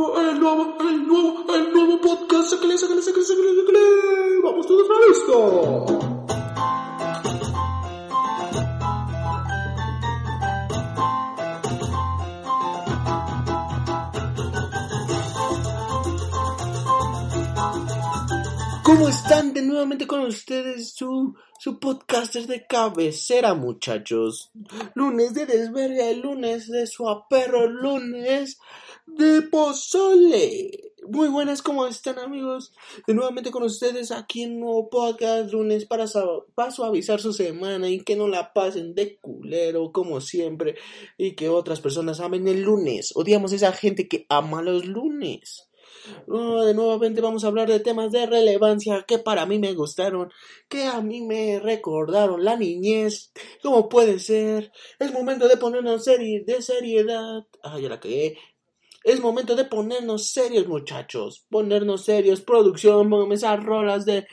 el nuevo, el nuevo, el nuevo podcast. Sácale, sácale, sácale, sácale, sácale. Vamos todos a esto. ¿Cómo están de nuevamente con ustedes su, su podcaster de cabecera, muchachos? Lunes de desverga, lunes de su aperro, lunes de pozole. Muy buenas, ¿cómo están, amigos? De nuevamente con ustedes aquí en nuevo podcast, lunes para, para suavizar su semana y que no la pasen de culero, como siempre, y que otras personas amen el lunes. Odiamos a esa gente que ama los lunes. Oh, de nuevamente vamos a hablar de temas de relevancia que para mí me gustaron, que a mí me recordaron la niñez, cómo puede ser. Es momento de ponernos serie, de seriedad. Ah, ya la cagué. Es momento de ponernos serios, muchachos. Ponernos serios. Producción, póngame esas rolas de.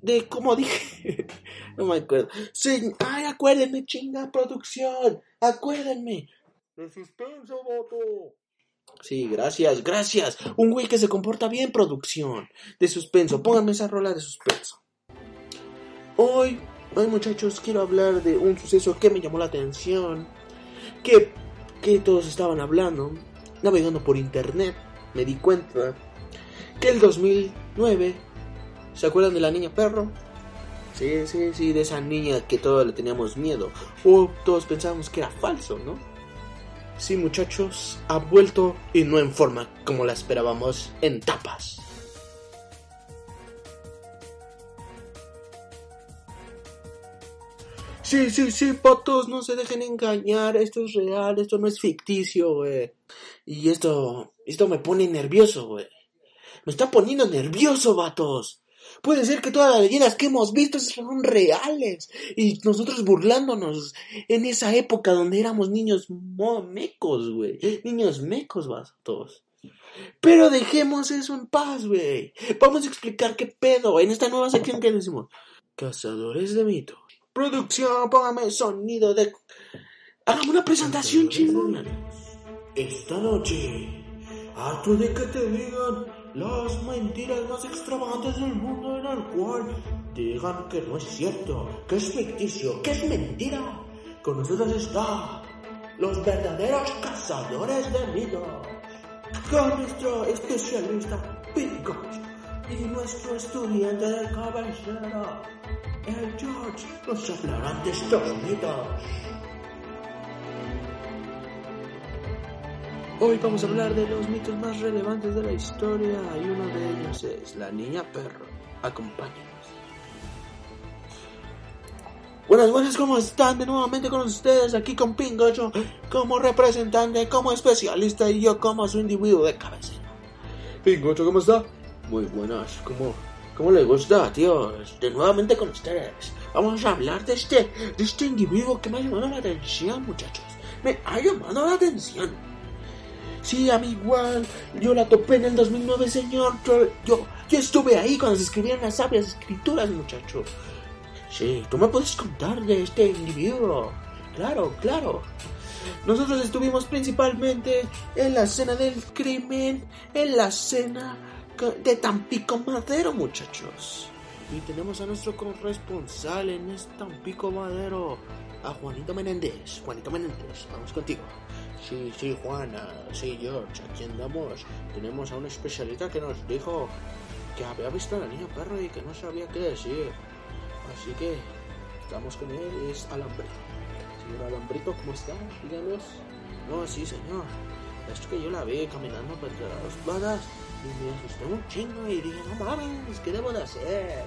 De, como dije. no me acuerdo. Sí, ay, acuérdenme, chinga, producción. Acuérdenme. De suspenso, voto. Sí, gracias, gracias. Un güey que se comporta bien, producción. De suspenso, pónganme esa rola de suspenso. Hoy, hoy muchachos, quiero hablar de un suceso que me llamó la atención. Que, que todos estaban hablando. Navegando por internet, me di cuenta que el 2009, ¿se acuerdan de la niña perro? Sí, sí, sí, de esa niña que todos le teníamos miedo. O todos pensábamos que era falso, ¿no? Sí, muchachos, ha vuelto y no en forma como la esperábamos en tapas. Sí, sí, sí, patos, no se dejen engañar, esto es real, esto no es ficticio, güey. Y esto, esto me pone nervioso, güey. Me está poniendo nervioso, vatos. Puede ser que todas las leyendas que hemos visto son reales y nosotros burlándonos en esa época donde éramos niños mecos, güey. Niños mecos, todos. Pero dejemos eso en paz, güey. Vamos a explicar qué pedo en esta nueva sección que decimos. Cazadores de mitos. Producción, póngame sonido de... Hagamos una presentación chingona. Esta noche, harto de que te digan las mentiras más extravagantes del mundo en el cual digan que no es cierto, que es ficticio, que es mentira. Con nosotros está los verdaderos cazadores de mitos. Con nuestro especialista Picos y nuestro estudiante de cabecera, el George, nos hablarán de estos mitos. Hoy vamos a hablar de los mitos más relevantes de la historia y uno de ellos es la niña perro. Acompáñenos. Buenas, buenas, ¿cómo están? De nuevamente con ustedes aquí con Pingocho como representante, como especialista y yo como su individuo de cabecera. Pingocho, ¿cómo está? Muy buenas, ¿cómo, cómo le gusta, tío? De nuevamente con ustedes. Vamos a hablar de este, de este individuo que me ha llamado la atención, muchachos. Me ha llamado la atención. Sí, a mí igual. Yo la topé en el 2009, señor. Yo, yo, estuve ahí cuando se escribían las sabias escrituras, muchacho. Sí, tú me puedes contar de este individuo. Claro, claro. Nosotros estuvimos principalmente en la escena del crimen, en la escena de Tampico Madero, muchachos. Y tenemos a nuestro corresponsal en este Tampico Madero, a Juanito Menéndez. Juanito Menéndez, vamos contigo. Sí, sí, Juana, sí, George, aquí andamos. Tenemos a un especialista que nos dijo que había visto a la niña perro y que no sabía qué decir. Así que estamos con él, es Alambrito. Señor Alambrito, ¿cómo está? Díganos. No, sí, señor. Es que yo la vi caminando por las vagas y me asusté un chingo y dije, no mames, ¿qué debo de hacer?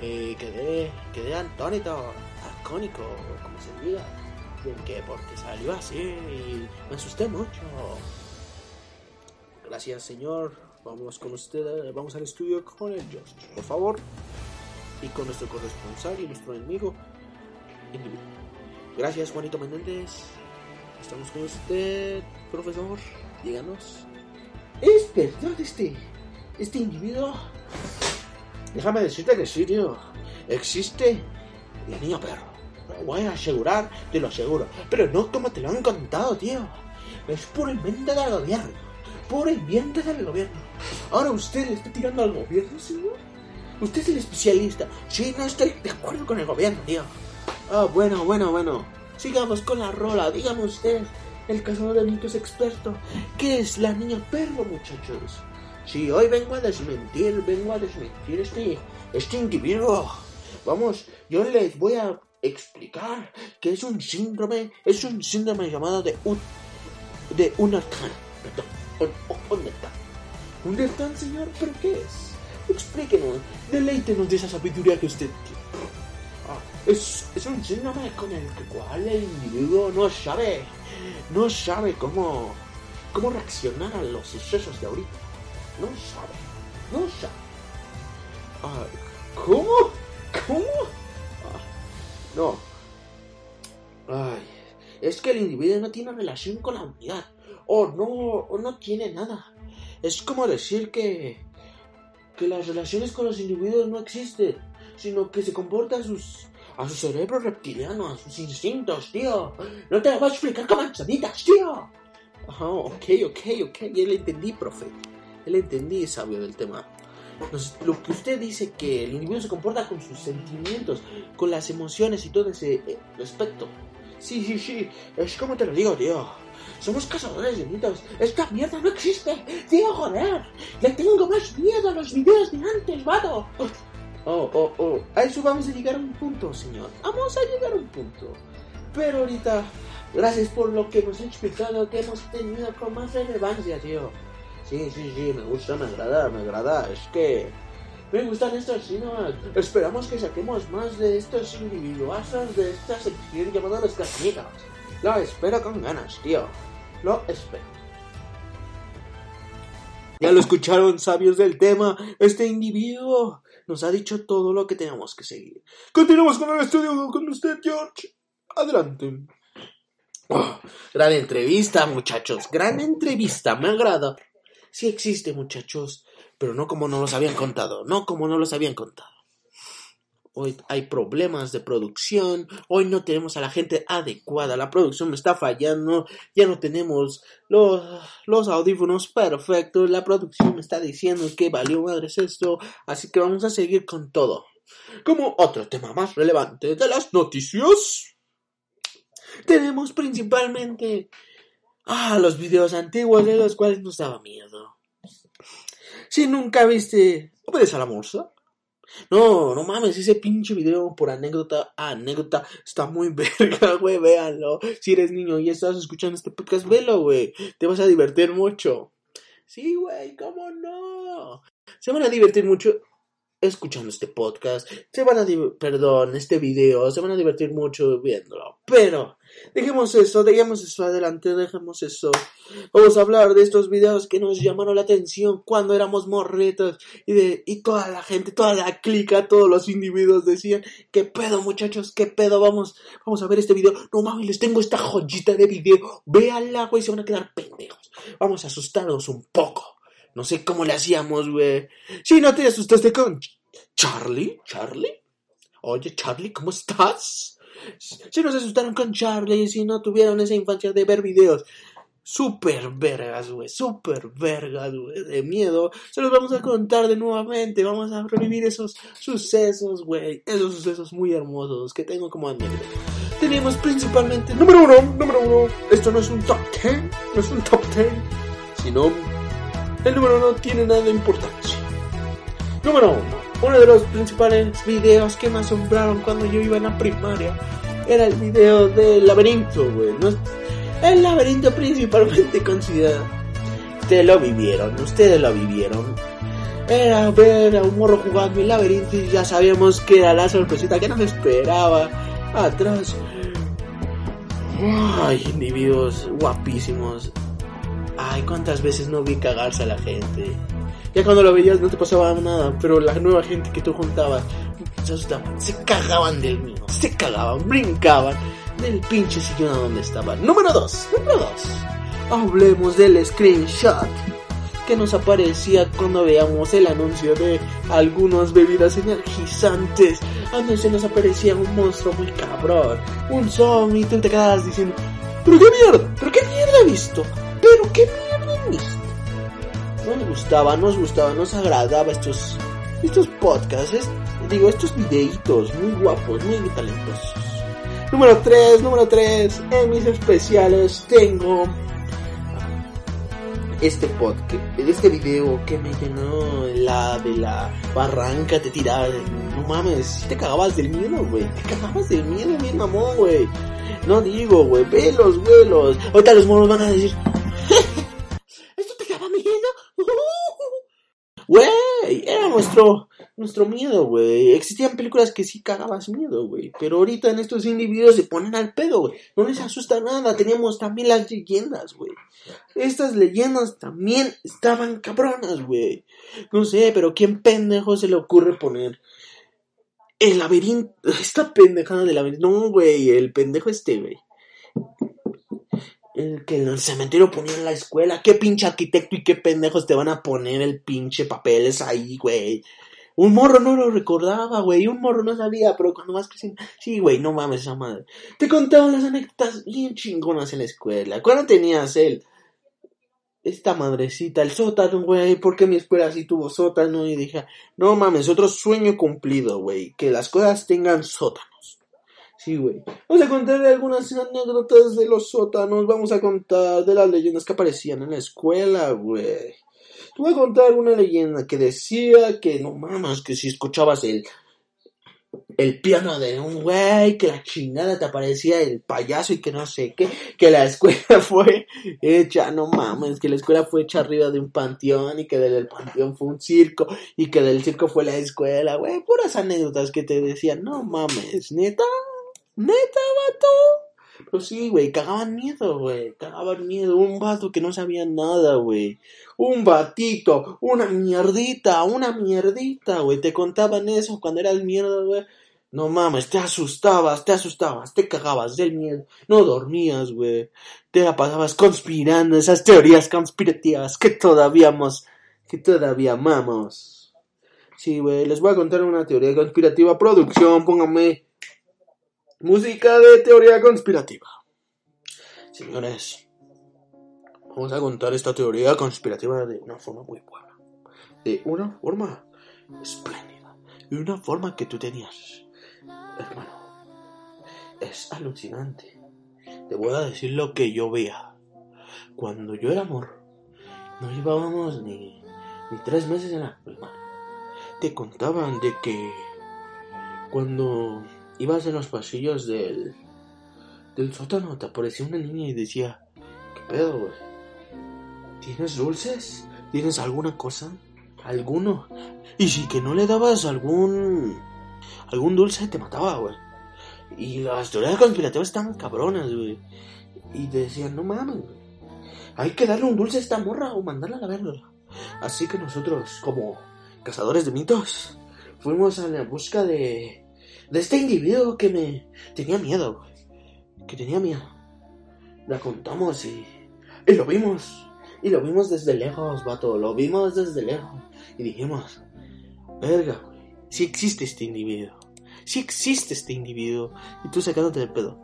Y quedé, quedé antónito, acónico, como se diga que porque salió así y me asusté mucho. Gracias, señor. Vamos con usted, vamos al estudio con el George, por favor. Y con nuestro corresponsal y nuestro enemigo. Gracias, Juanito Menéndez. Estamos con usted, profesor. Díganos. ¿Es verdad este, este individuo? Déjame decirte que sí, tío. Existe la niña perro voy a asegurar, te lo aseguro. Pero no como te lo han contado, tío. Es puro invento del gobierno. por el bien del gobierno. Ahora usted le está tirando al gobierno, señor. Usted es el especialista. Sí, no estoy de acuerdo con el gobierno, tío. Ah, bueno, bueno, bueno. Sigamos con la rola. Dígame usted, el cazador de mitos experto, ¿qué es la niña perro, muchachos? Sí, hoy vengo a desmentir, vengo a desmentir este, individuo. Vamos, yo les voy a explicar que es un síndrome, es un síndrome llamado de un, de Undertale. Perdón, un, un señor, ¿pero qué es? Explíquenos, deleítenos de esa sabiduría que usted tiene. Es, es un síndrome con el cual el individuo no sabe, no sabe cómo, cómo reaccionar a los sucesos de ahorita. No sabe, no sabe. Ah, ¿Cómo? ¿Cómo? Ah, no. Ay, es que el individuo no tiene relación con la unidad. O no, o no tiene nada. Es como decir que que las relaciones con los individuos no existen, sino que se comporta a sus a su cerebro reptiliano, a sus instintos, tío. No te lo voy a explicar con manzanitas, tío. Ajá, ok, ok, ok. Ya le entendí, profe. Ya le entendí, sabio del tema. lo que usted dice que el individuo se comporta con sus sentimientos, con las emociones y todo ese eh, aspecto. Sí, sí, sí. Es como te lo digo, tío. Somos cazadores de mitos. Esta mierda no existe. Tío, joder. Le tengo más miedo a los videos de antes, vato. Oh, oh, oh. A eso vamos a llegar a un punto, señor. Vamos a llegar a un punto. Pero ahorita, gracias por lo que nos ha explicado, que hemos tenido con más relevancia, tío. Sí, sí, sí, me gusta, me agrada, me agrada. Es que me gustan estos sino Esperamos que saquemos más de estos individuazos de esta sección llamada Los Casamigas. Lo espero con ganas, tío. Lo espero. Ya lo escucharon, sabios del tema. Este individuo nos ha dicho todo lo que tenemos que seguir. Continuamos con el estudio con usted, George. Adelante. Gran entrevista, muchachos. Gran entrevista. Me agrada. Sí existe, muchachos. Pero no como no los habían contado. No como no los habían contado hoy hay problemas de producción, hoy no tenemos a la gente adecuada, la producción me está fallando, ya no tenemos los, los audífonos perfectos, la producción me está diciendo que valió madres esto, así que vamos a seguir con todo. Como otro tema más relevante de las noticias, tenemos principalmente ah, los videos antiguos de los cuales nos daba miedo. Si nunca viste Obedece a la Morsa, no, no mames, ese pinche video por anécdota anécdota está muy verga, güey, véanlo. Si eres niño y estás escuchando este podcast, velo, güey. Te vas a divertir mucho. Sí, güey, ¿cómo no? Se van a divertir mucho escuchando este podcast, se van a perdón, este video, se van a divertir mucho viéndolo. Pero dejemos eso, dejemos eso adelante, dejemos eso. Vamos a hablar de estos videos que nos llamaron la atención cuando éramos morritos y de y toda la gente, toda la clica, todos los individuos decían, "¿Qué pedo, muchachos? ¿Qué pedo? Vamos, vamos a ver este video. No mames, les tengo esta joyita de video. Véanla, güey, se van a quedar pendejos. Vamos a asustarnos un poco." No sé cómo le hacíamos, güey. Si no te asustaste con Charlie, Charlie. Oye, Charlie, ¿cómo estás? Si nos asustaron con Charlie, si no tuvieron esa infancia de ver videos super vergas, güey, super vergas, güey, de miedo, se los vamos a contar de nuevamente, vamos a revivir esos sucesos, güey, esos sucesos muy hermosos que tengo como anécdota. Tenemos principalmente, número uno, número uno, esto no es un top ten, no es un top ten, sino el número no tiene nada de importancia. Número uno. Uno de los principales videos que me asombraron cuando yo iba en la primaria era el video del laberinto, güey. El laberinto principalmente considerado. Ustedes lo vivieron, ustedes lo vivieron. Era ver a un morro jugando el laberinto y ya sabíamos que era la sorpresita que nos esperaba atrás. Ay, individuos guapísimos. Ay, cuántas veces no vi cagarse a la gente. Ya cuando lo veías no te pasaba nada, pero la nueva gente que tú juntabas se cagaban del mío, se cagaban, brincaban del pinche sillón a donde estaban. Número 2, número 2. Hablemos del screenshot que nos aparecía cuando veíamos el anuncio de algunas bebidas energizantes. A se nos aparecía un monstruo muy cabrón, un zombie, tú te quedabas diciendo, pero qué mierda, pero qué mierda he visto. Pero qué mierda he visto. No nos gustaba, nos gustaba, nos agradaba estos, estos podcasts, digo, estos videitos muy guapos, muy talentosos. Número 3, número 3, en mis especiales tengo este podcast, este video que me llenó la de la barranca, te tiraba, no mames, te cagabas del miedo, güey, te cagabas del miedo, bien mamón, güey. No digo, güey, velos, vuelos. Ahorita los monos van a decir, nuestro, nuestro miedo, güey. Existían películas que sí cagabas miedo, güey. Pero ahorita en estos individuos se ponen al pedo, güey. No les asusta nada. Teníamos también las leyendas, güey. Estas leyendas también estaban cabronas, güey. No sé, pero ¿quién pendejo se le ocurre poner el laberinto? Esta pendejada del laberinto. No, güey, el pendejo este, güey. El que en el cementerio ponían la escuela. ¿Qué pinche arquitecto y qué pendejos te van a poner el pinche papeles ahí, güey? Un morro no lo recordaba, güey. Un morro no sabía, pero cuando vas creciendo. Sí, güey, no mames esa madre. Te contaban las anécdotas bien chingonas en la escuela. ¿Cuándo tenías él? Esta madrecita, el sótano, güey. ¿Por qué mi escuela sí tuvo sótano? Y dije, no mames, otro sueño cumplido, güey. Que las cosas tengan sótanos. Sí, güey. Vamos a contar algunas anécdotas de los sótanos. Vamos a contar de las leyendas que aparecían en la escuela, güey. Te voy a contar una leyenda que decía que no mames, que si escuchabas el, el piano de un güey, que la chingada te aparecía el payaso y que no sé qué, que la escuela fue hecha, no mames, que la escuela fue hecha arriba de un panteón y que del panteón fue un circo y que del circo fue la escuela, güey, puras anécdotas que te decían, no mames, neta. Neta, vato. Pero sí, güey, cagaban miedo, güey. Cagaban miedo. Un vato que no sabía nada, güey. Un batito, una mierdita, una mierdita, güey. Te contaban eso cuando eras mierda, güey. No mames, te asustabas, te asustabas, te cagabas del miedo. No dormías, güey. Te la pasabas conspirando esas teorías conspirativas que todavía que todavía amamos. Sí, güey, les voy a contar una teoría conspirativa. Producción, póngame Música de teoría conspirativa. Señores, vamos a contar esta teoría conspirativa de una forma muy buena. De una forma espléndida. De una forma que tú tenías. Hermano, es alucinante. Te voy a decir lo que yo veía. Cuando yo era amor, no llevábamos ni, ni tres meses en la primaria. Te contaban de que cuando ibas en los pasillos del, del sótano, te aparecía una niña y decía, ¿qué pedo, güey? ¿Tienes dulces? ¿Tienes alguna cosa? ¿Alguno? Y si que no le dabas algún... algún dulce, te mataba, güey. Y las teorías conspirativas estaban cabronas, güey. Y decían, no mames, güey. Hay que darle un dulce a esta morra o mandarla a la verga. Así que nosotros, como cazadores de mitos, fuimos a la busca de de este individuo que me tenía miedo, Que tenía miedo. La contamos y, y lo vimos. Y lo vimos desde lejos, vato. Lo vimos desde lejos. Y dijimos, verga. Si existe este individuo. Si existe este individuo. Y tú sacándote del pedo.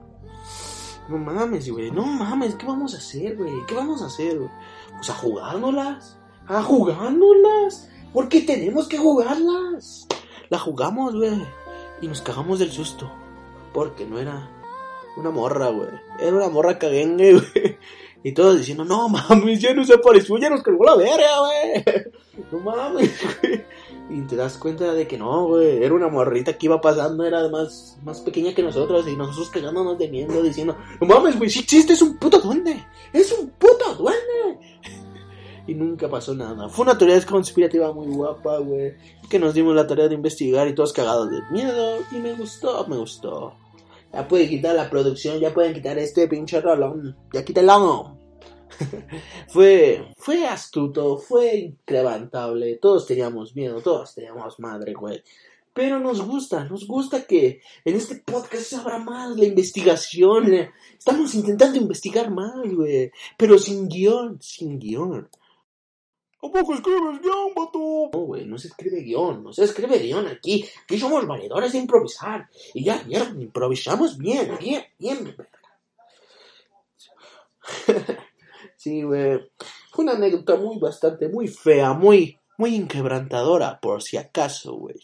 No mames, güey. No mames. ¿Qué vamos a hacer, güey? ¿Qué vamos a hacer, güey? Pues a jugárnoslas. A jugárnoslas. Porque tenemos que jugarlas. La jugamos, güey. Y nos cagamos del susto. Porque no era una morra, güey. Era una morra caguengue, güey. Y todos diciendo, no mames, ya nos apareció, ya nos cargó la verga, güey. No mames, güey. Y te das cuenta de que no, güey. Era una morrita que iba pasando, era más, más pequeña que nosotros. Y nosotros cagándonos de miedo, diciendo, no mames, güey, si existe, es un puto duende. Es un puto duende y nunca pasó nada. Fue una teoría conspirativa muy guapa, güey. Que nos dimos la tarea de investigar y todos cagados de miedo. Y me gustó, me gustó. Ya pueden quitar la producción, ya pueden quitar este pinche rolón. Ya quítalo. fue, fue astuto, fue increvantable. Todos teníamos miedo, todos teníamos madre, güey. Pero nos gusta, nos gusta que en este podcast se abra más la investigación. Estamos intentando investigar más, güey. Pero sin guion, sin guion. ¿A poco escribes guion, vato? No, güey, no se escribe guion, no se escribe guion aquí. Aquí somos valedores de improvisar. Y ya, ya, improvisamos bien, bien, bien. sí, güey. Fue una anécdota muy bastante, muy fea, muy, muy inquebrantadora, por si acaso, güey.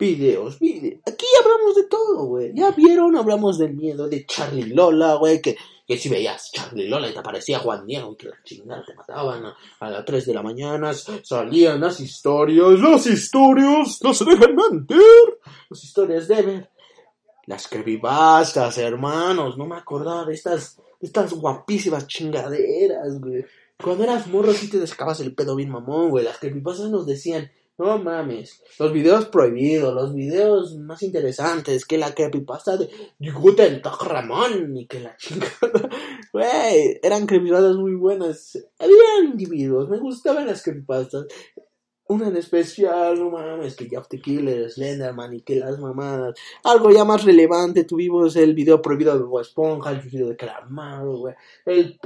Videos, videos. Aquí hablamos de todo, güey. Ya vieron, hablamos del miedo de Charlie Lola, güey, que, que si veías Charlie Lola y te aparecía Juan Diego que la chingada te mataban a, a las 3 de la mañana, salían las historias, las historias, no se dejan mentir. Las historias de ver. Las creepypastas, hermanos, no me acordaba de estas, estas guapísimas chingaderas, güey. Cuando eras morro sí te descabas el pedo bien mamón, güey. Las creepypastas nos decían, no mames, los videos prohibidos, los videos más interesantes que la creepypasta de Guten Tag Ramón y que la chingada. Güey, eran creepypastas muy buenas. Había individuos, me gustaban las creepypastas. Una en especial, no mames, que Jeff the Killer, Slenderman y que las mamadas. Algo ya más relevante, tuvimos el video prohibido de Bob Esponja, el video de Calamaro, güey. El,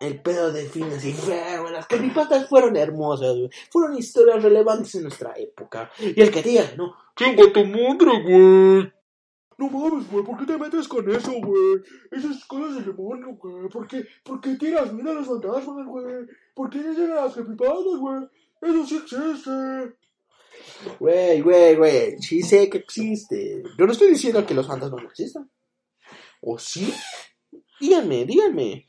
el pedo de Phineas y Ferb. Las creepypastas fueron hermosas, güey. Fueron historias relevantes en nuestra época. Y el que diga, no, chinga tu madre, güey. No mames, güey, ¿por qué te metes con eso, güey? Esas cosas del demonio, güey. ¿Por qué, ¿Por qué tiras miedo a los fantasmas, güey? ¿Por qué dices las creepypastas, güey? Eso sí existe. Güey, güey, güey. Sí sé que existe. Yo no estoy diciendo que los fantasmas no existan. ¿O sí? Díganme, díganme.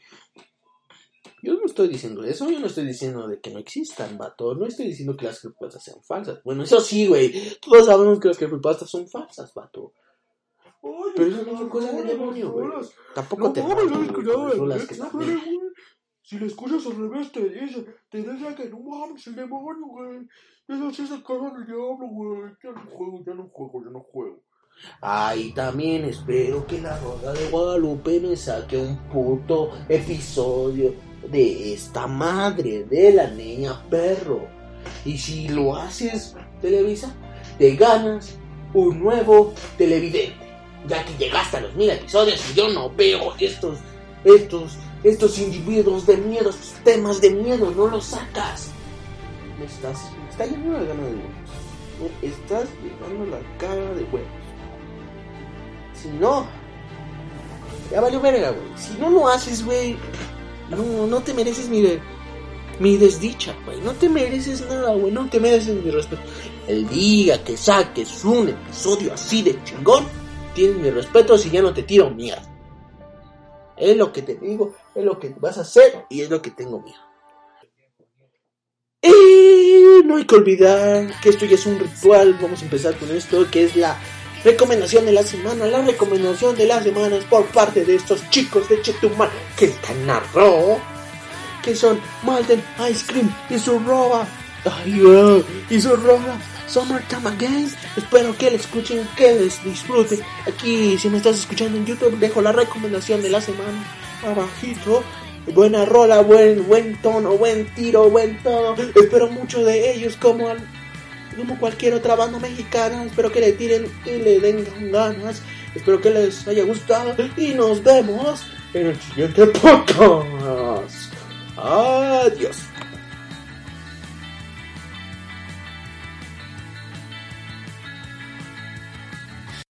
Yo no estoy diciendo eso, yo no estoy diciendo de que no existan, vato. No estoy diciendo que las creepypastas sean falsas. Bueno, eso sí, güey. Todos sabemos que las creepypastas son falsas, vato. Oye, Pero eso no son cosas del demonio, güey. Tampoco no te mames, mato, ¿sabes güey, que? Si le escuchas al revés, te dice, te dice que no mames, el demonio, güey. Eso sí se caga del diablo, güey. Ya no juego, ya no juego, ya no juego. Ay, también espero que la Roda de Guadalupe me saque un puto episodio de esta madre de la niña perro. Y si lo haces, Televisa, te ganas un nuevo televidente. Ya que llegaste a los mil episodios y yo no veo estos, estos, estos individuos de miedo, estos temas de miedo, no los sacas. Me estás, llenando la gana de huevos. Me estás llenando la cara de huevos. Si no, ya valió verga, güey. Si no lo haces, güey, no, no te mereces mi, de- mi desdicha, güey. No te mereces nada, güey. No te mereces mi respeto. El día que saques un episodio así de chingón, tienes mi respeto si ya no te tiro mierda. Es lo que te digo, es lo que vas a hacer y es lo que tengo miedo. Y no hay que olvidar que esto ya es un ritual. Vamos a empezar con esto, que es la recomendación de la semana. La recomendación de la semana es por parte de estos chicos de Chetumal que te narró. Que son Malden Ice Cream y su roba. Ay, ah, y su roba. Summertime Again. Espero que la escuchen, que les disfruten. Aquí, si me estás escuchando en YouTube, dejo la recomendación de la semana abajito. Buena rola, buen, buen tono, buen tiro, buen todo. Espero mucho de ellos como, al- como cualquier otra banda mexicana. Espero que le tiren y le den ganas. Espero que les haya gustado y nos vemos en el siguiente podcast. Adiós.